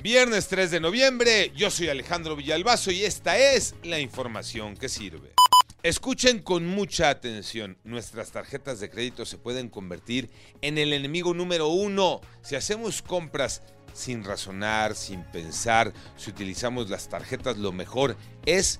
Viernes 3 de noviembre, yo soy Alejandro Villalbazo y esta es la información que sirve. Escuchen con mucha atención, nuestras tarjetas de crédito se pueden convertir en el enemigo número uno si hacemos compras sin razonar, sin pensar, si utilizamos las tarjetas, lo mejor es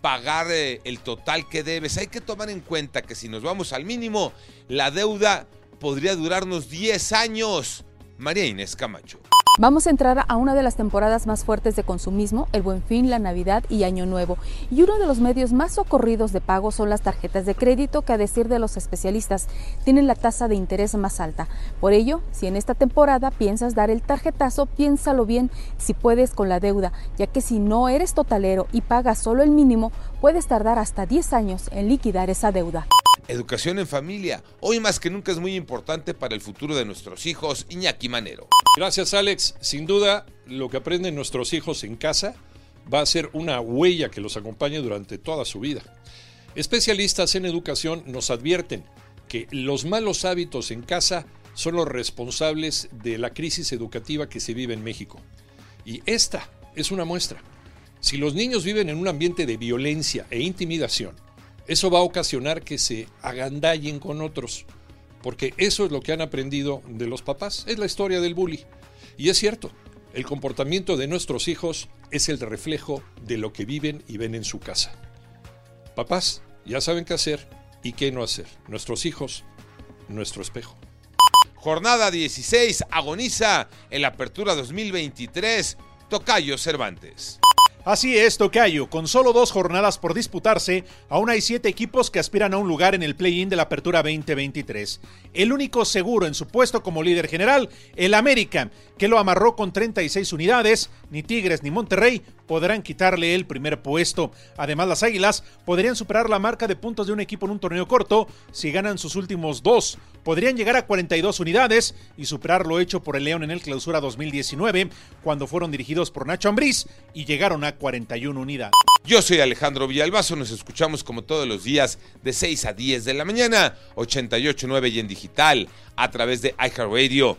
pagar eh, el total que debes. Hay que tomar en cuenta que si nos vamos al mínimo, la deuda podría durarnos 10 años. María Inés Camacho. Vamos a entrar a una de las temporadas más fuertes de consumismo, el Buen Fin, la Navidad y Año Nuevo. Y uno de los medios más socorridos de pago son las tarjetas de crédito que a decir de los especialistas tienen la tasa de interés más alta. Por ello, si en esta temporada piensas dar el tarjetazo, piénsalo bien si puedes con la deuda, ya que si no eres totalero y pagas solo el mínimo, puedes tardar hasta 10 años en liquidar esa deuda. Educación en familia. Hoy más que nunca es muy importante para el futuro de nuestros hijos. Iñaki Manero. Gracias Alex. Sin duda, lo que aprenden nuestros hijos en casa va a ser una huella que los acompañe durante toda su vida. Especialistas en educación nos advierten que los malos hábitos en casa son los responsables de la crisis educativa que se vive en México. Y esta es una muestra. Si los niños viven en un ambiente de violencia e intimidación, eso va a ocasionar que se agandallen con otros, porque eso es lo que han aprendido de los papás, es la historia del bully. Y es cierto, el comportamiento de nuestros hijos es el reflejo de lo que viven y ven en su casa. Papás ya saben qué hacer y qué no hacer. Nuestros hijos, nuestro espejo. Jornada 16 agoniza en la apertura 2023. Tocayo Cervantes. Así es, Tocayo. Con solo dos jornadas por disputarse, aún hay siete equipos que aspiran a un lugar en el play-in de la Apertura 2023. El único seguro en su puesto como líder general, el América, que lo amarró con 36 unidades. Ni Tigres ni Monterrey podrán quitarle el primer puesto. Además, las Águilas podrían superar la marca de puntos de un equipo en un torneo corto si ganan sus últimos dos. Podrían llegar a 42 unidades y superar lo hecho por el León en el Clausura 2019, cuando fueron dirigidos por Nacho Ambriz y llegaron a 41 unidades. Yo soy Alejandro Villalbazo, nos escuchamos como todos los días de 6 a 10 de la mañana, 88.9 y en digital, a través de iHeartRadio.